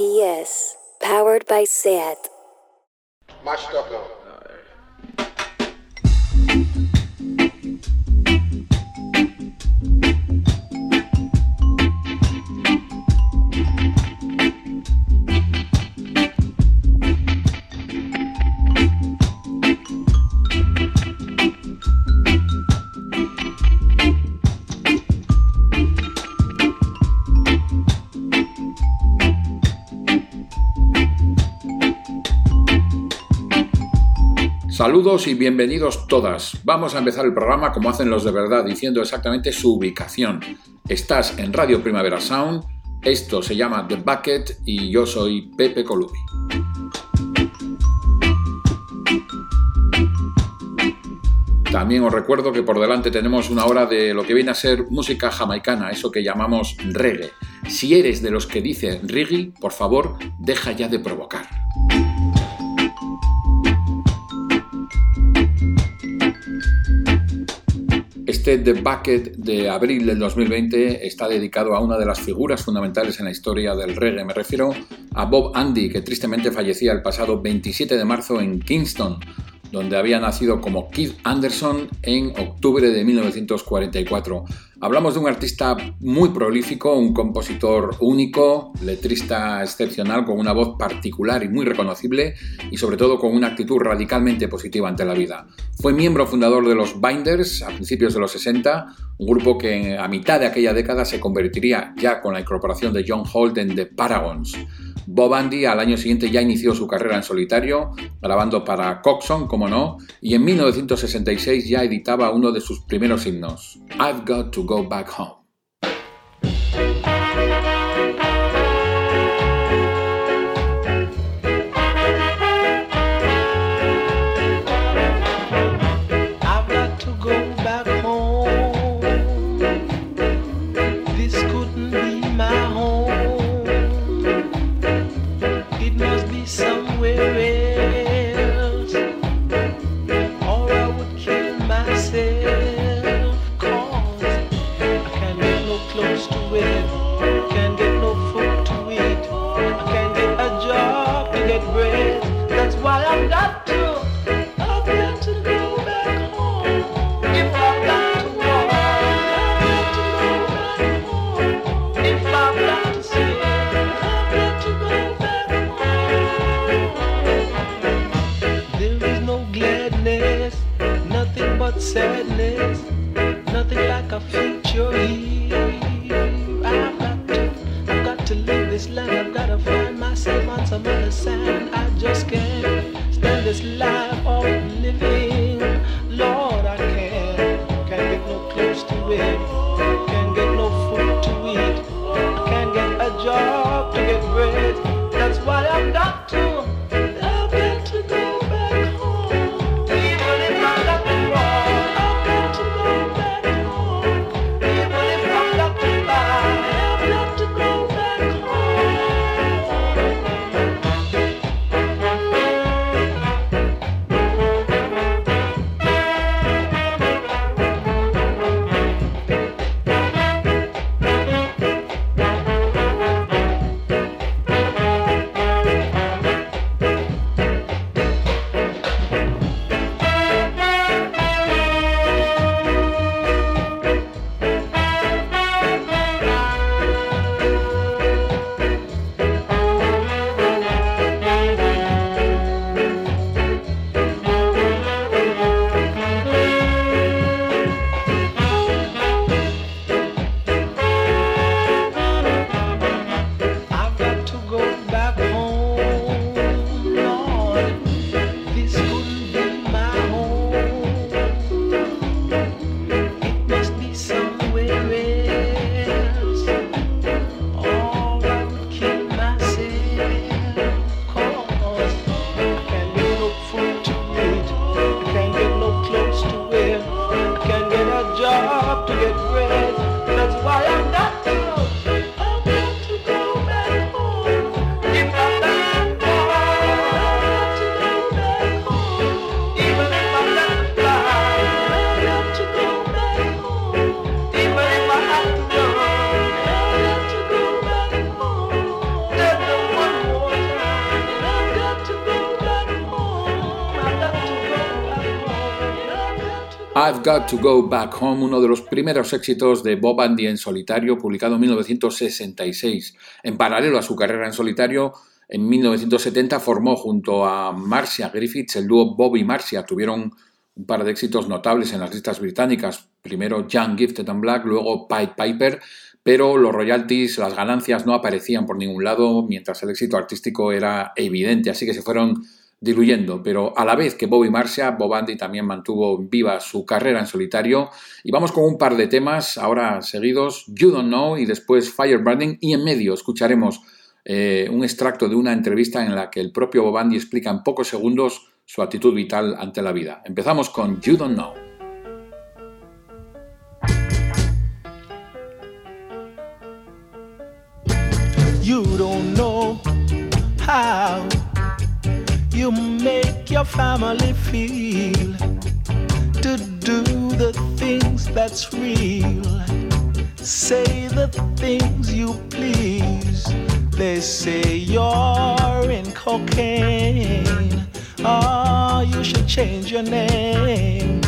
GPS, powered by SAT. Saludos y bienvenidos todas. Vamos a empezar el programa como hacen los de verdad, diciendo exactamente su ubicación. Estás en Radio Primavera Sound, esto se llama The Bucket y yo soy Pepe Colubi. También os recuerdo que por delante tenemos una hora de lo que viene a ser música jamaicana, eso que llamamos reggae. Si eres de los que dice reggae, por favor, deja ya de provocar. Este The Bucket de abril del 2020 está dedicado a una de las figuras fundamentales en la historia del reggae. Me refiero a Bob Andy, que tristemente fallecía el pasado 27 de marzo en Kingston, donde había nacido como Keith Anderson en octubre de 1944. Hablamos de un artista muy prolífico, un compositor único, letrista excepcional con una voz particular y muy reconocible y sobre todo con una actitud radicalmente positiva ante la vida. Fue miembro fundador de los Binders a principios de los 60, un grupo que a mitad de aquella década se convertiría ya con la incorporación de John Holt en The Paragons. Bob Andy al año siguiente ya inició su carrera en solitario, grabando para Coxon, como no, y en 1966 ya editaba uno de sus primeros himnos, I've Got to Go Back Home. I've Got to Go Back Home, uno de los primeros éxitos de Bob Andy en solitario, publicado en 1966. En paralelo a su carrera en solitario, en 1970 formó junto a Marcia Griffiths el dúo Bob y Marcia. Tuvieron un par de éxitos notables en las listas británicas. Primero Young, Gifted and Black, luego Pied Piper, pero los royalties, las ganancias no aparecían por ningún lado, mientras el éxito artístico era evidente, así que se fueron diluyendo, pero a la vez que Bobby Marcia, Bob Andy también mantuvo viva su carrera en solitario. Y vamos con un par de temas ahora seguidos, You Don't Know y después Fire Burning, y en medio escucharemos eh, un extracto de una entrevista en la que el propio Bob Andy explica en pocos segundos su actitud vital ante la vida. Empezamos con You Don't Know. You don't know how you make your family feel to do the things that's real. Say the things you please. They say you're in cocaine. Oh, you should change your name.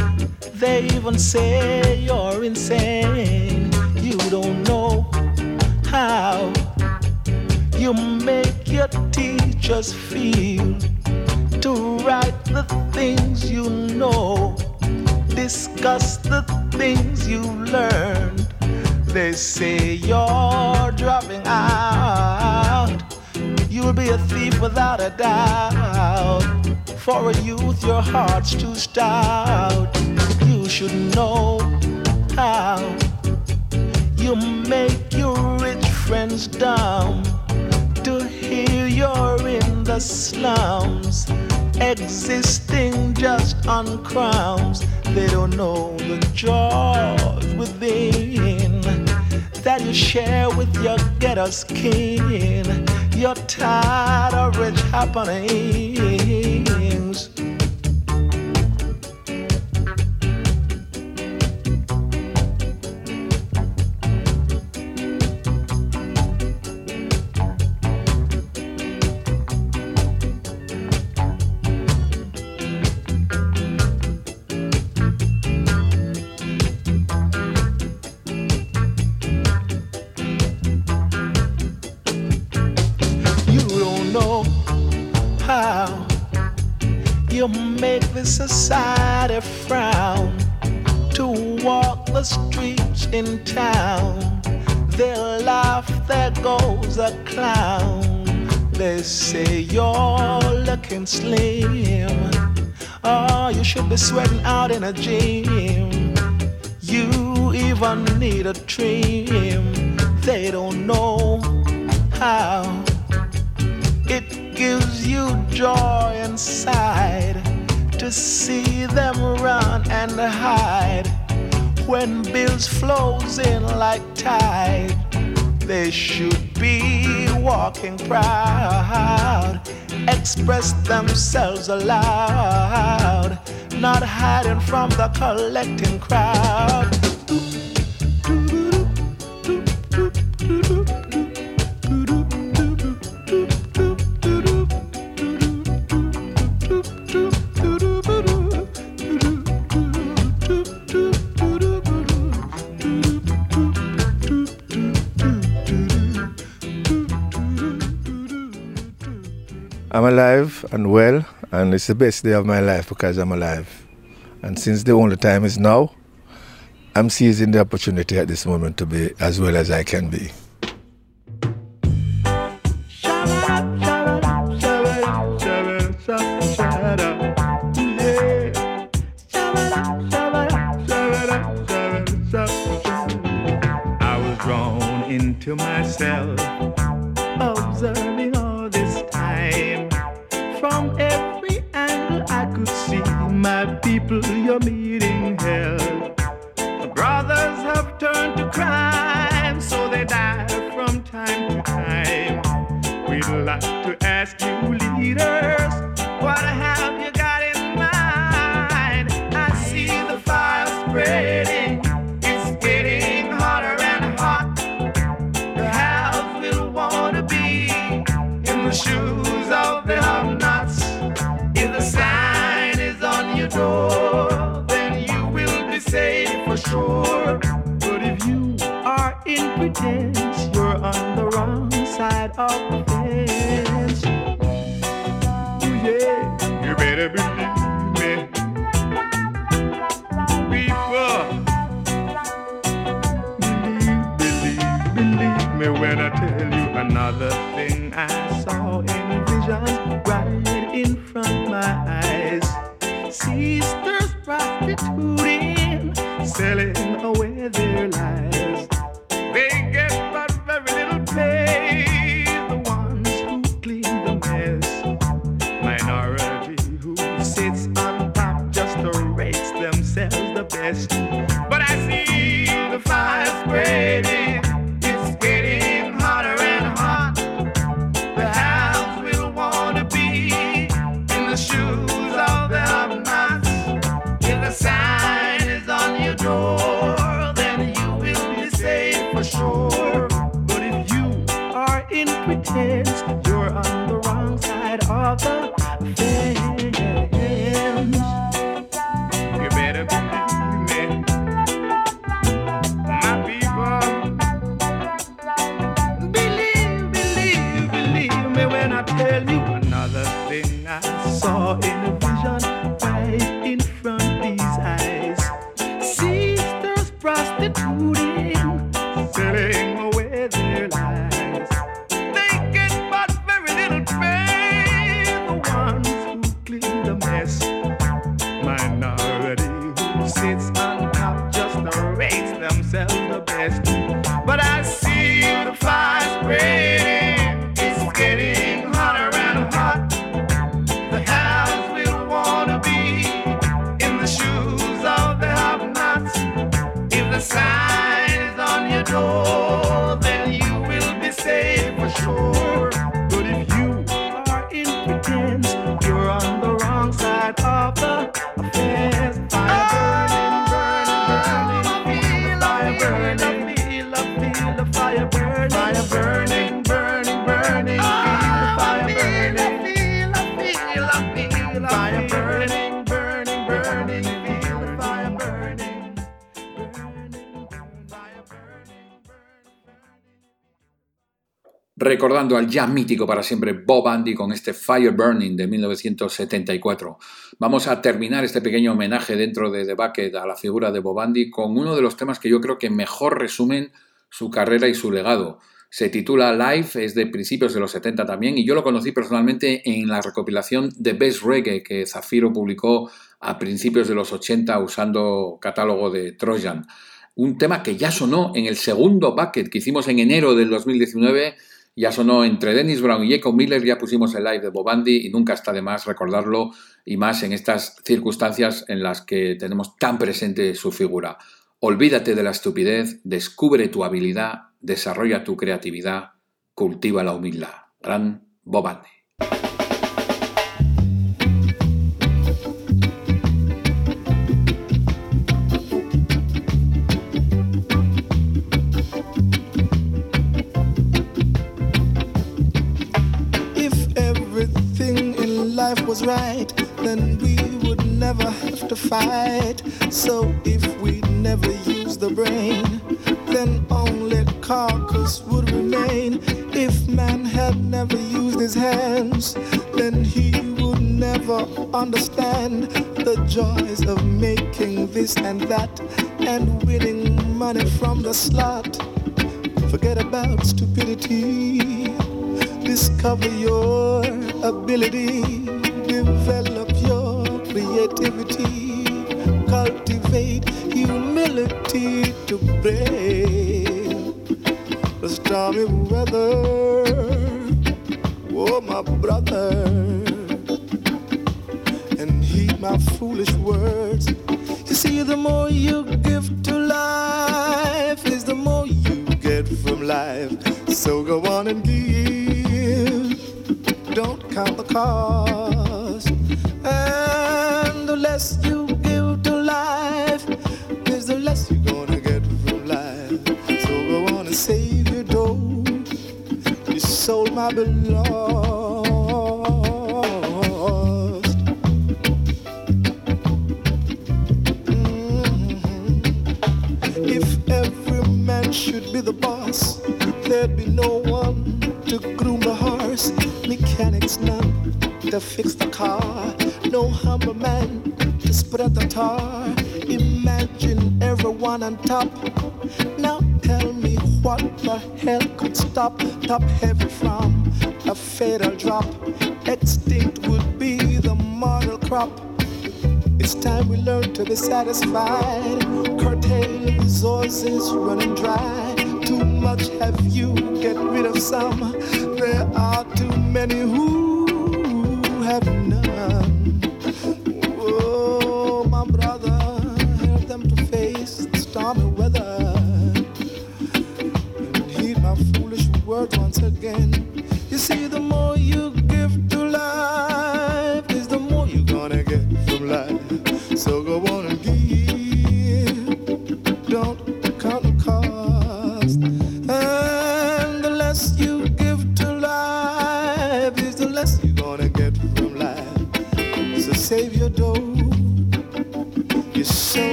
They even say you're insane. You don't know how you make your teachers feel to write the things you know, discuss the things you learned. They say you're dropping out. You'll be a thief without a doubt. For a youth, your heart's too stout. You should know how you make your rich friends dumb to hear you're in the slums existing just on crumbs. They don't know the joys within that you share with your ghetto skin. You're tired of rich happenings. Society frown to walk the streets in town. They'll laugh, there goes a clown. They say you're looking slim. Oh, you should be sweating out in a gym. You even need a trim. They don't know how. It gives you joy inside to see them run and hide when bills flows in like tide. They should be walking proud, express themselves aloud, not hiding from the collecting crowd. I'm alive and well, and it's the best day of my life because I'm alive. And since the only time is now, I'm seizing the opportunity at this moment to be as well as I can be. Myself, observing recordando al ya mítico para siempre Bob Andy con este Fire Burning de 1974. Vamos a terminar este pequeño homenaje dentro de The Bucket a la figura de Bob Andy con uno de los temas que yo creo que mejor resumen su carrera y su legado. Se titula Live, es de principios de los 70 también, y yo lo conocí personalmente en la recopilación The Best Reggae que Zafiro publicó a principios de los 80 usando catálogo de Trojan. Un tema que ya sonó en el segundo bucket que hicimos en enero del 2019 ya sonó entre Dennis Brown y Jacob Miller, ya pusimos el live de Bob Andy y nunca está de más recordarlo y más en estas circunstancias en las que tenemos tan presente su figura. Olvídate de la estupidez, descubre tu habilidad, desarrolla tu creatividad, cultiva la humildad. Gran Bob was right, then we would never have to fight. So if we never use the brain, then only carcass would remain. If man had never used his hands, then he would never understand the joys of making this and that and winning money from the slot. Forget about stupidity discover your ability, creativity, cultivate humility to brave the stormy weather. Oh, my brother, and heed my foolish words. You see, the more you give to life, is the more you get from life. So go on and give. Don't count the cost. Mm-hmm. I belong. should be the boss. There'd be no one to groom the horse. Mechanics none to fix the car. No humble man to spread the tar. Imagine everyone on top. Now tell me what the hell could stop top heavy time we learn to be satisfied, curtail resources running dry. Too much have you, get rid of some. There are too many who have none.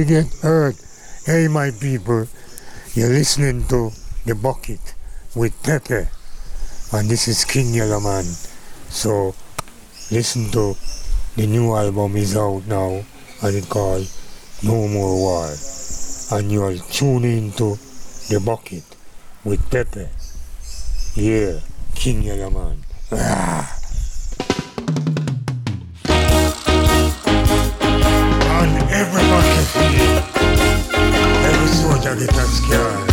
get hurt, hey my people, you're listening to The Bucket with Pepe. And this is King Yellowman. So listen to the new album is out now and it's called No More War. And you are tuning into The Bucket with Pepe. Yeah, King Yellowman. Ah. Cali Pascal.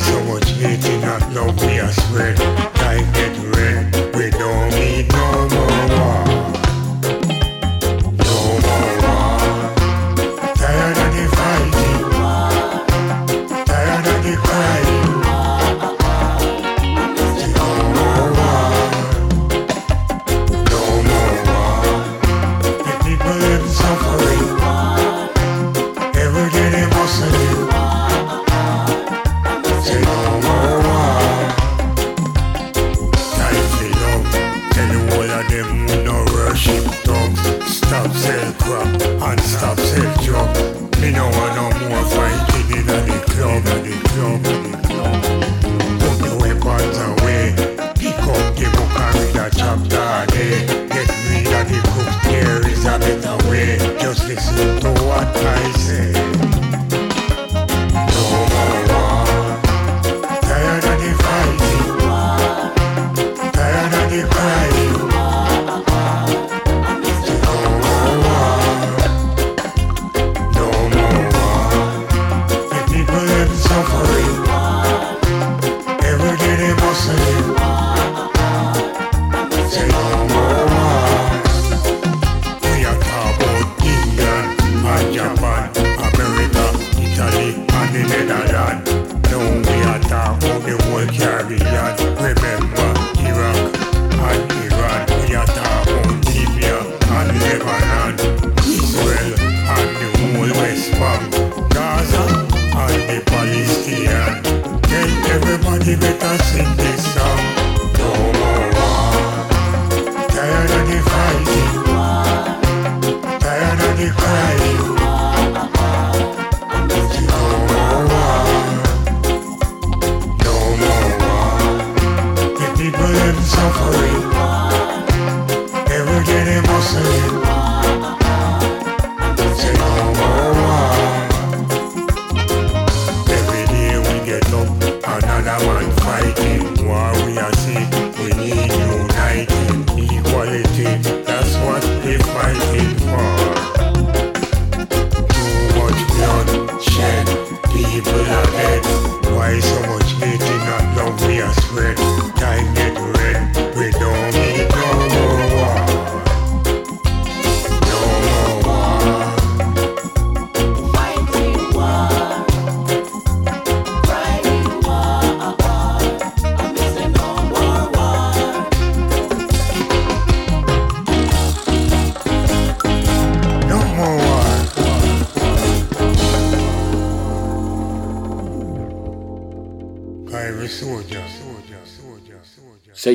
always someone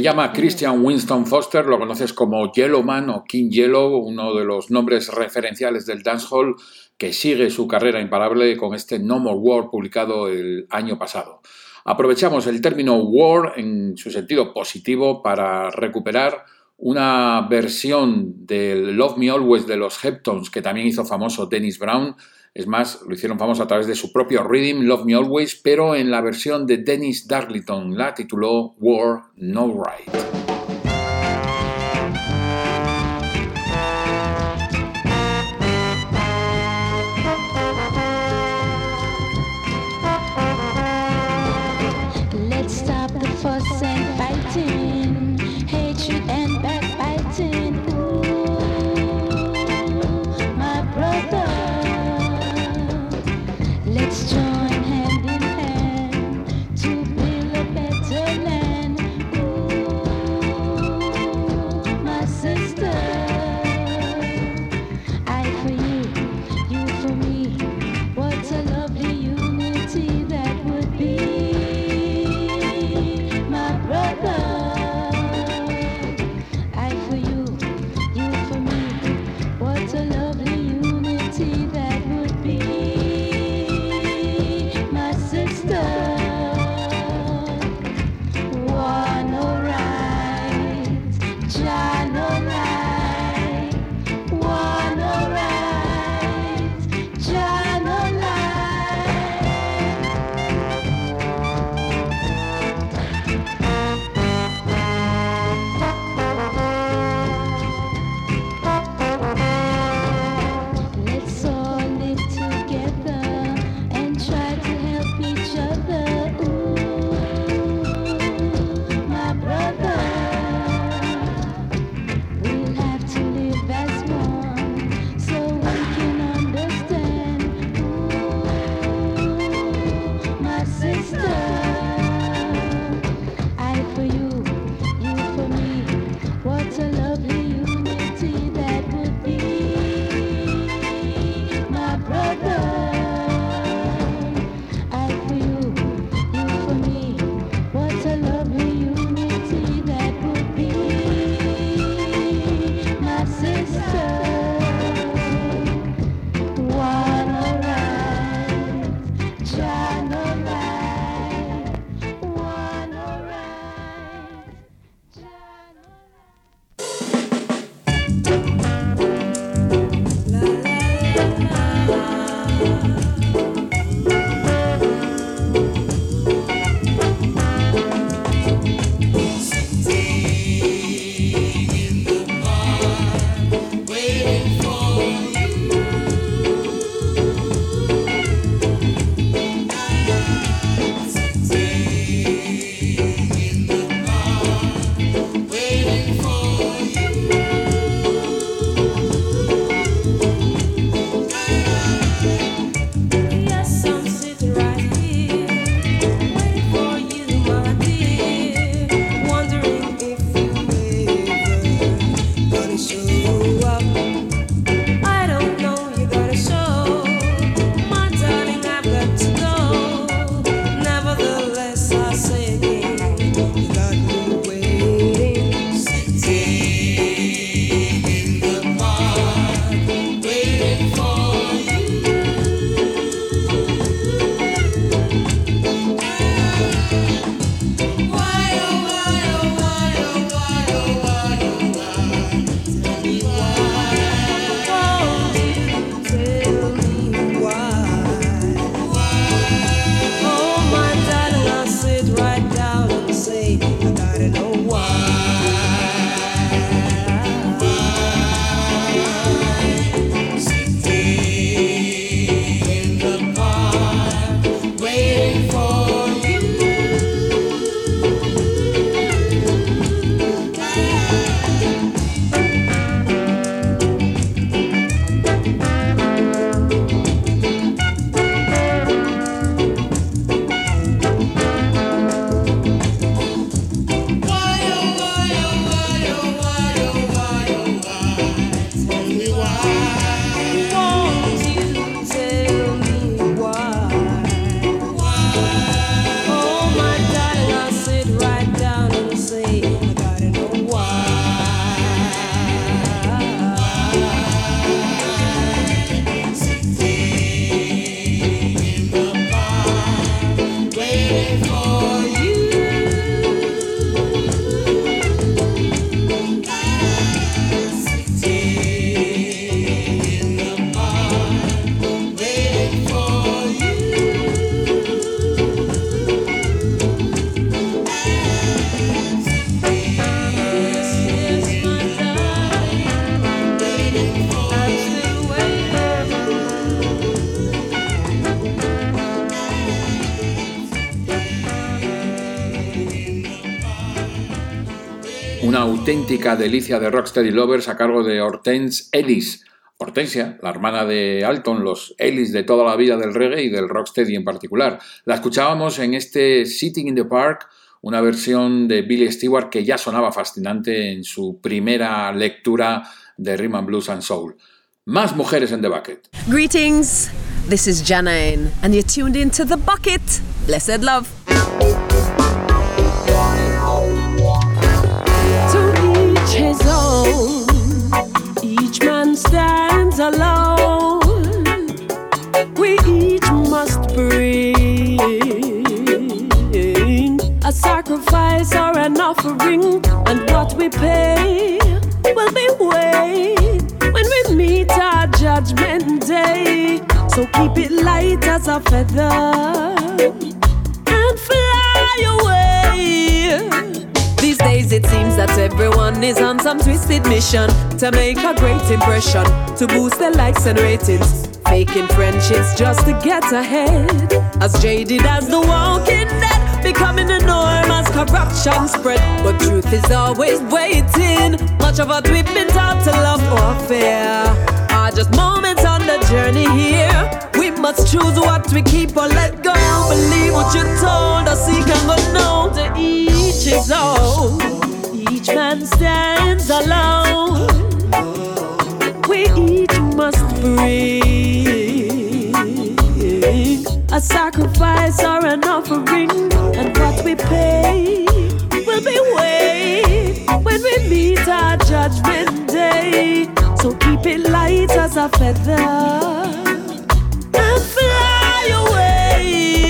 llama Christian Winston Foster, lo conoces como Yellowman o King Yellow, uno de los nombres referenciales del dancehall que sigue su carrera imparable con este No More War publicado el año pasado. Aprovechamos el término war en su sentido positivo para recuperar una versión del Love Me Always de los Heptones que también hizo famoso Dennis Brown. Es más, lo hicieron famoso a través de su propio rhythm, Love Me Always, pero en la versión de Dennis Darlington la tituló War No Right. Auténtica delicia de Rocksteady Lovers a cargo de Hortense Ellis. Hortensia, la hermana de Alton, los Ellis de toda la vida del reggae y del Rocksteady en particular. La escuchábamos en este Sitting in the Park, una versión de Billy Stewart que ya sonaba fascinante en su primera lectura de Rhythm and Blues and Soul. Más mujeres en The Bucket. Greetings, this is Janine, and you're tuned into The Bucket. Blessed love. His. Each man stands alone. We each must bring a sacrifice or an offering, and what we pay will be weighed when we meet our judgment day. So keep it light as a feather it seems that everyone is on some twisted mission to make a great impression, to boost their likes and ratings. Faking friendships just to get ahead. As jaded as the walking dead, becoming the norm as corruption spread. But truth is always waiting. Much of what we've been taught to love or fear are just moments on the journey here. We must choose what we keep or let go. Believe what you're told us, he can go to each own. Each man stands alone. We each must bring a sacrifice or an offering, and what we pay will be weighed when we meet our judgment day. So keep it light as a feather and fly away.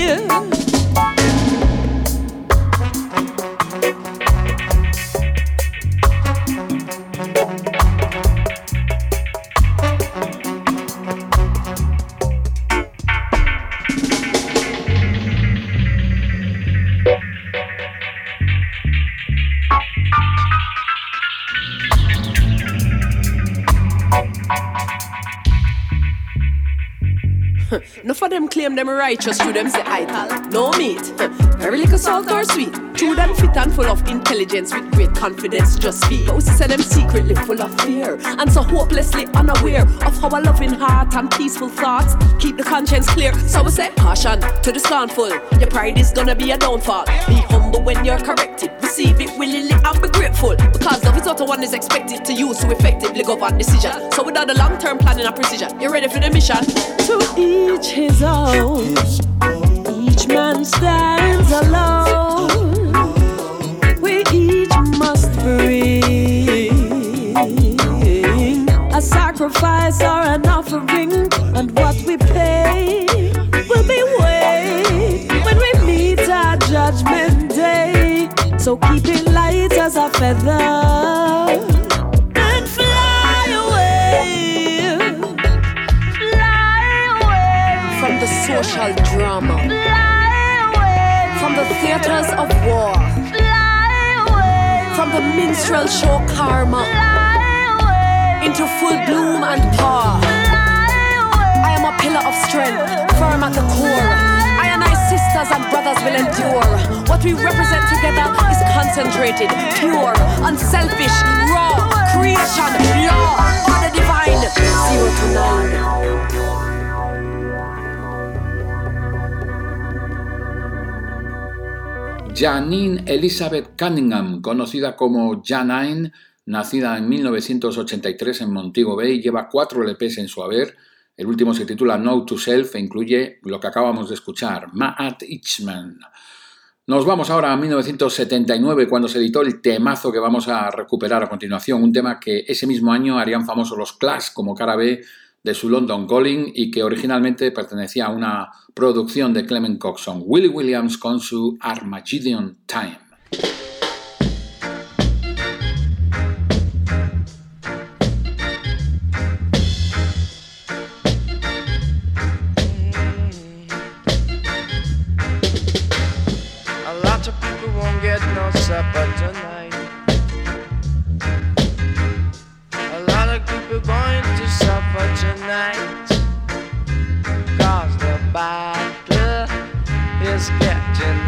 Them righteous, to them say idle. No meat, very little salt or sweet. To them fit and full of intelligence with great confidence, just speak. But we say them secretly full of fear and so hopelessly unaware of how a loving heart and peaceful thoughts keep the conscience clear. So we say caution to the scornful. Your pride is gonna be a downfall. Be humble when you're corrected. Receive it willingly and be grateful because love is what one is expected to use to effectively govern decision. So without the long-term planning and precision, you're ready for the mission. To each his own. Each man stands alone. We each must bring a sacrifice or an offering, and what we pay So keep it light as a feather. And fly away. From the social drama, from the theaters of war, Fly away. From the minstrel show karma, Fly away. Into full bloom and power. I am a pillar of strength, firm at the core. Sisters and brothers will endure. What we represent together is concentrated, pure, unselfish, raw, creation, law, order divine, zero to none. Janine Elizabeth Cunningham, conocida como Janine, nacida en 1983 en Montego Bay, lleva cuatro LPs en su haber. El último se titula No to Self e incluye lo que acabamos de escuchar, Maat Ichman. Nos vamos ahora a 1979 cuando se editó el temazo que vamos a recuperar a continuación, un tema que ese mismo año harían famosos los Clash como cara B de su London Calling y que originalmente pertenecía a una producción de Clement Coxon, Willie Williams con su Armageddon Time.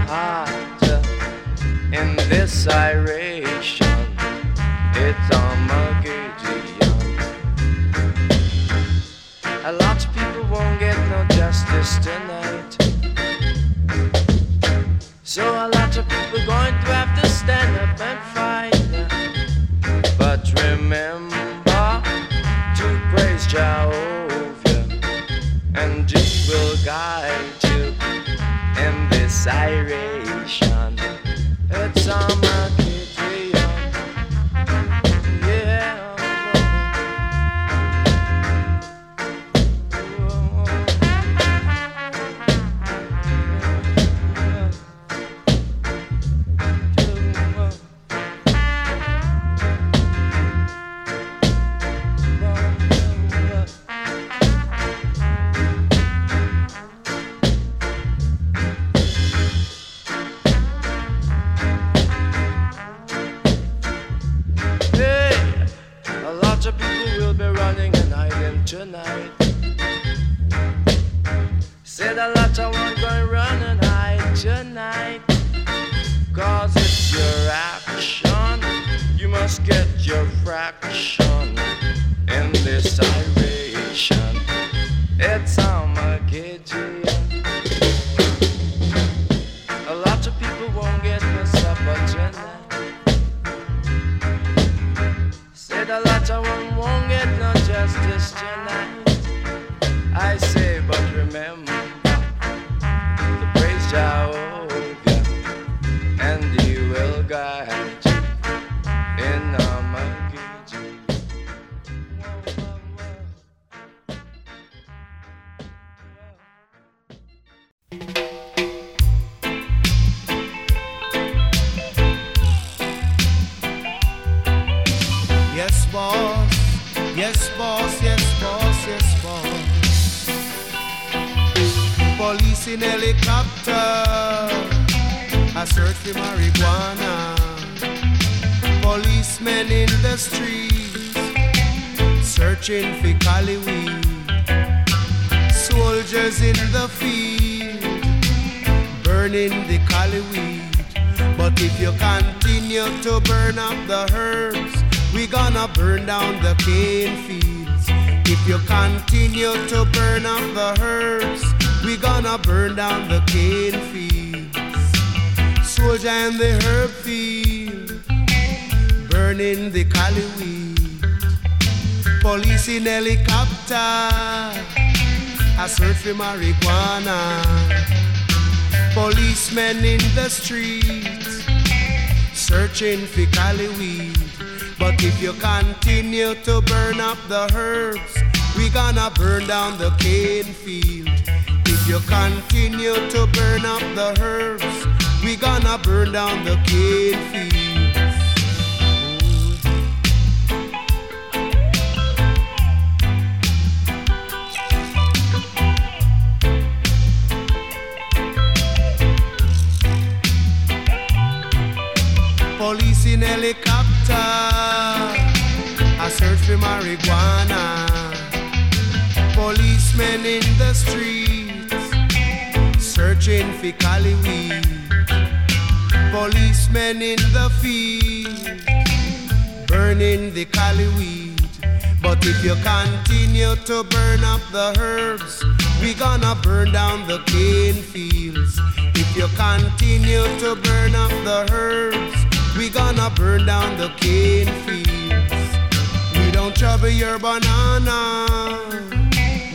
Hotter in this iration. It's Armageddon. A lot of people won't get no justice tonight. So a lot of people going to have to stand up and fight. But remember to praise Jehovah, and He will guide in. It's Armageddon. Marijuana. Policemen in the streets. Searching for cali weed. Soldiers in the field. Burning the cali weed. But if you continue to burn up the herbs, we gonna burn down the cane fields. If you continue to burn up the herbs, we gonna burn down the cane fields. In the herb field, burning the cali weed. Police in helicopter, I search for marijuana. Policemen in the streets searching for cali weed. But if you continue to burn up the herbs, we gonna burn down the cane field. If you continue to burn up the herbs, we gonna burn down the cane fields. Police in helicopter, I search for marijuana. Policemen in the streets, searching for cali weed. Policemen in the field, burning the cali weed. But if you continue to burn up the herbs, we gonna burn down the cane fields. If you continue to burn up the herbs, we gonna burn down the cane fields. We don't trouble your banana.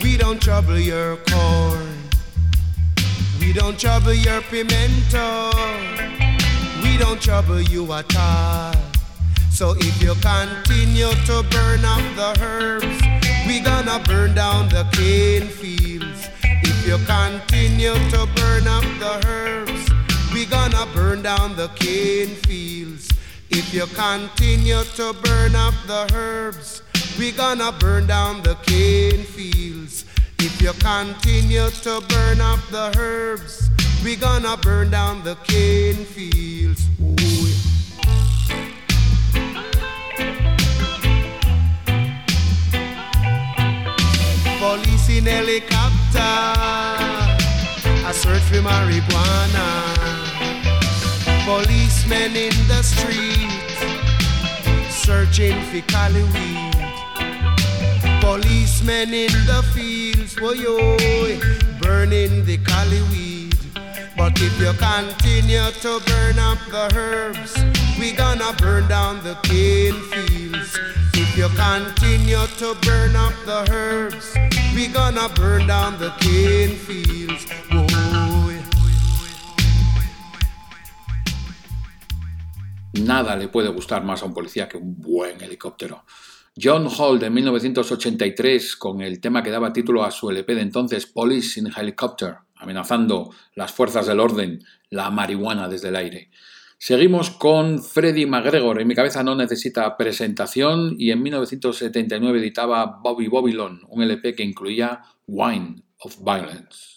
We don't trouble your corn. We don't trouble your pimento. We don't trouble you at all. So if you continue to burn up the herbs, we gonna burn down the cane fields. If you continue to burn up the herbs, we gonna burn down the cane fields. If you continue to burn up the herbs, we gonna burn down the cane fields. If you continue to burn up the herbs, we gonna burn down the cane fields. Ooh, yeah. Police in helicopter, a search for marijuana. Policemen in the street, searching for cali weed. Policemen in the fields, boy, burning the cali weed. But up the herbs, we gonna burn down the cane the herbs, we gonna burn down the cane fields. Nada le puede gustar más a un policía que un buen helicóptero. John Hall de 1983 con el tema que daba título a su LP de entonces, Police in Helicopter amenazando las fuerzas del orden, la marihuana desde el aire. Seguimos con Freddie McGregor. En mi cabeza no necesita presentación y en 1979 editaba Bobby Babylon, un LP que incluía Wine of Violence.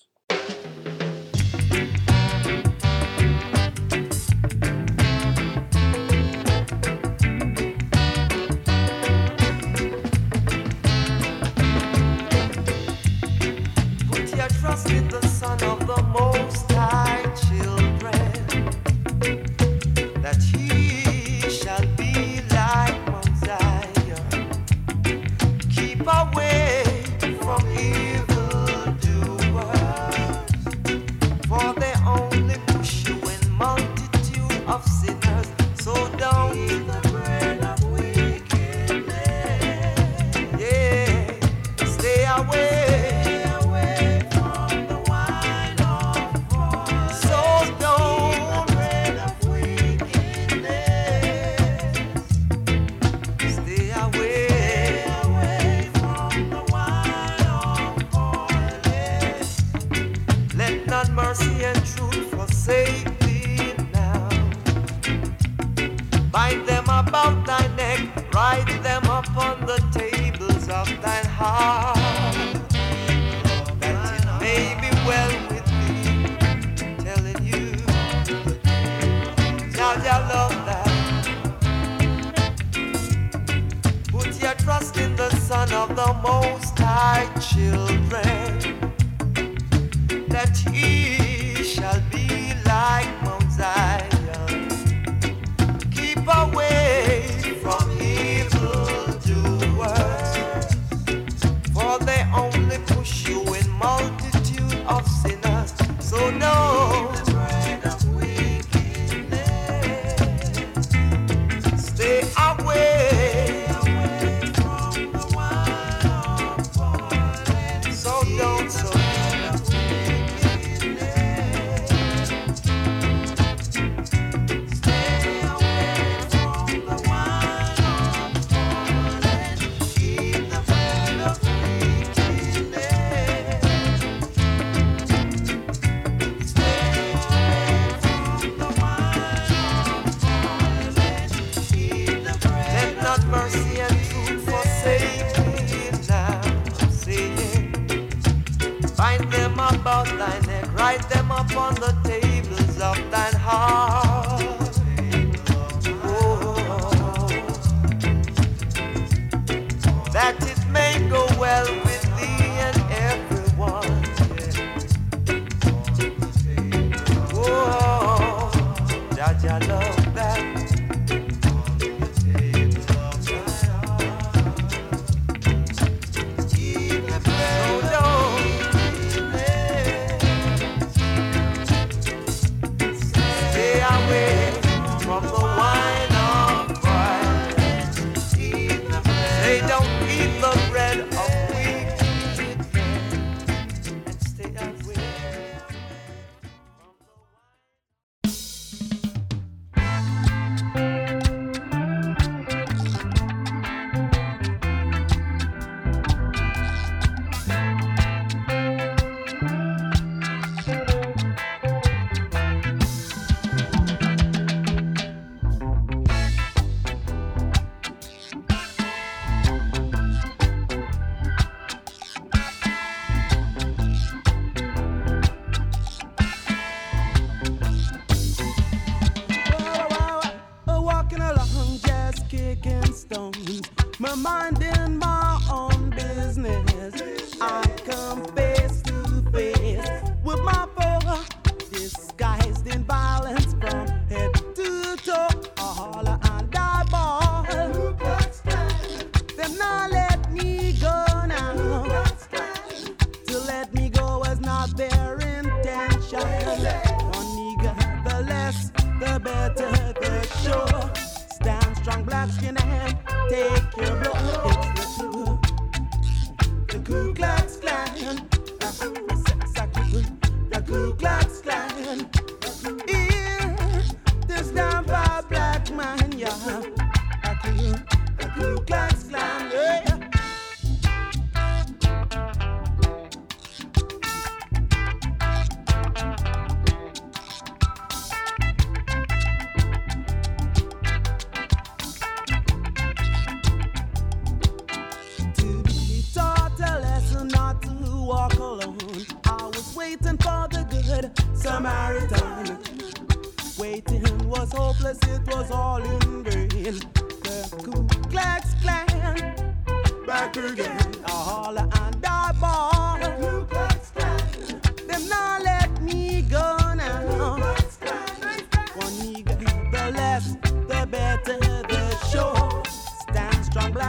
mind, then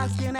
strong,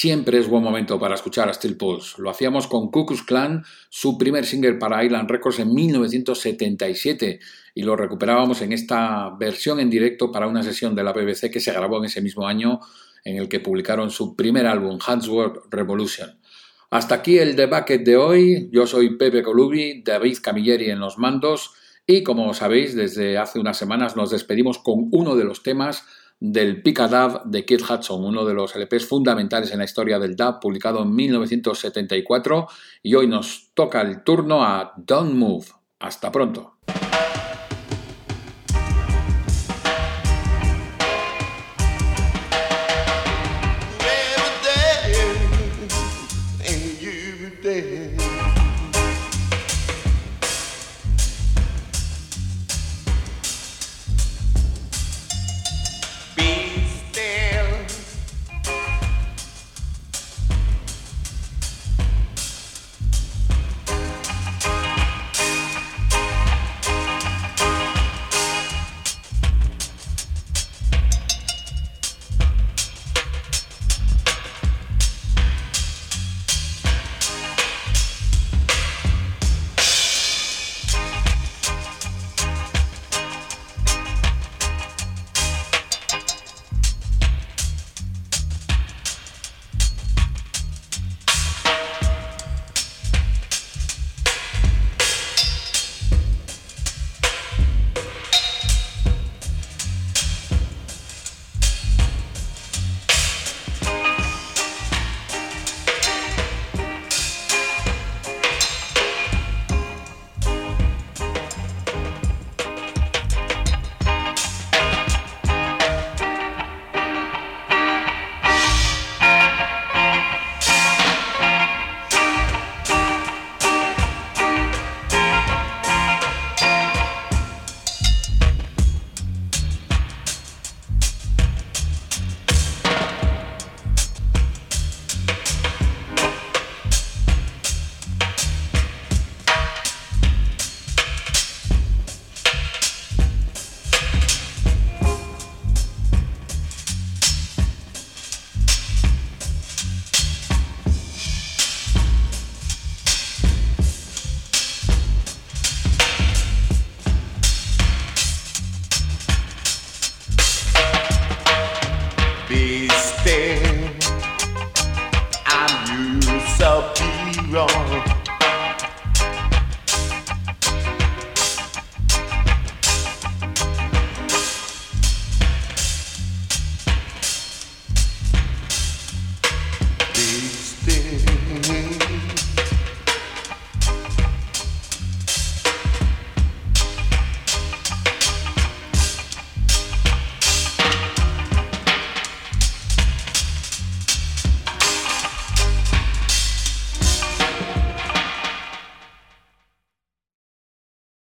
Siempre es buen momento para escuchar a Steel Pulse. Lo hacíamos con Klux Klan, su primer single para Island Records en 1977 y lo recuperábamos en esta versión en directo para una sesión de la BBC que se grabó en ese mismo año en el que publicaron su primer álbum, Handsworth Revolution. Hasta aquí el Bucket de hoy. Yo soy Pepe Colubi, David Camilleri en los mandos y como sabéis desde hace unas semanas nos despedimos con uno de los temas del Picadab de Kid Hudson, uno de los LPs fundamentales en la historia del dub, publicado en 1974, y hoy nos toca el turno a Don't Move. Hasta pronto.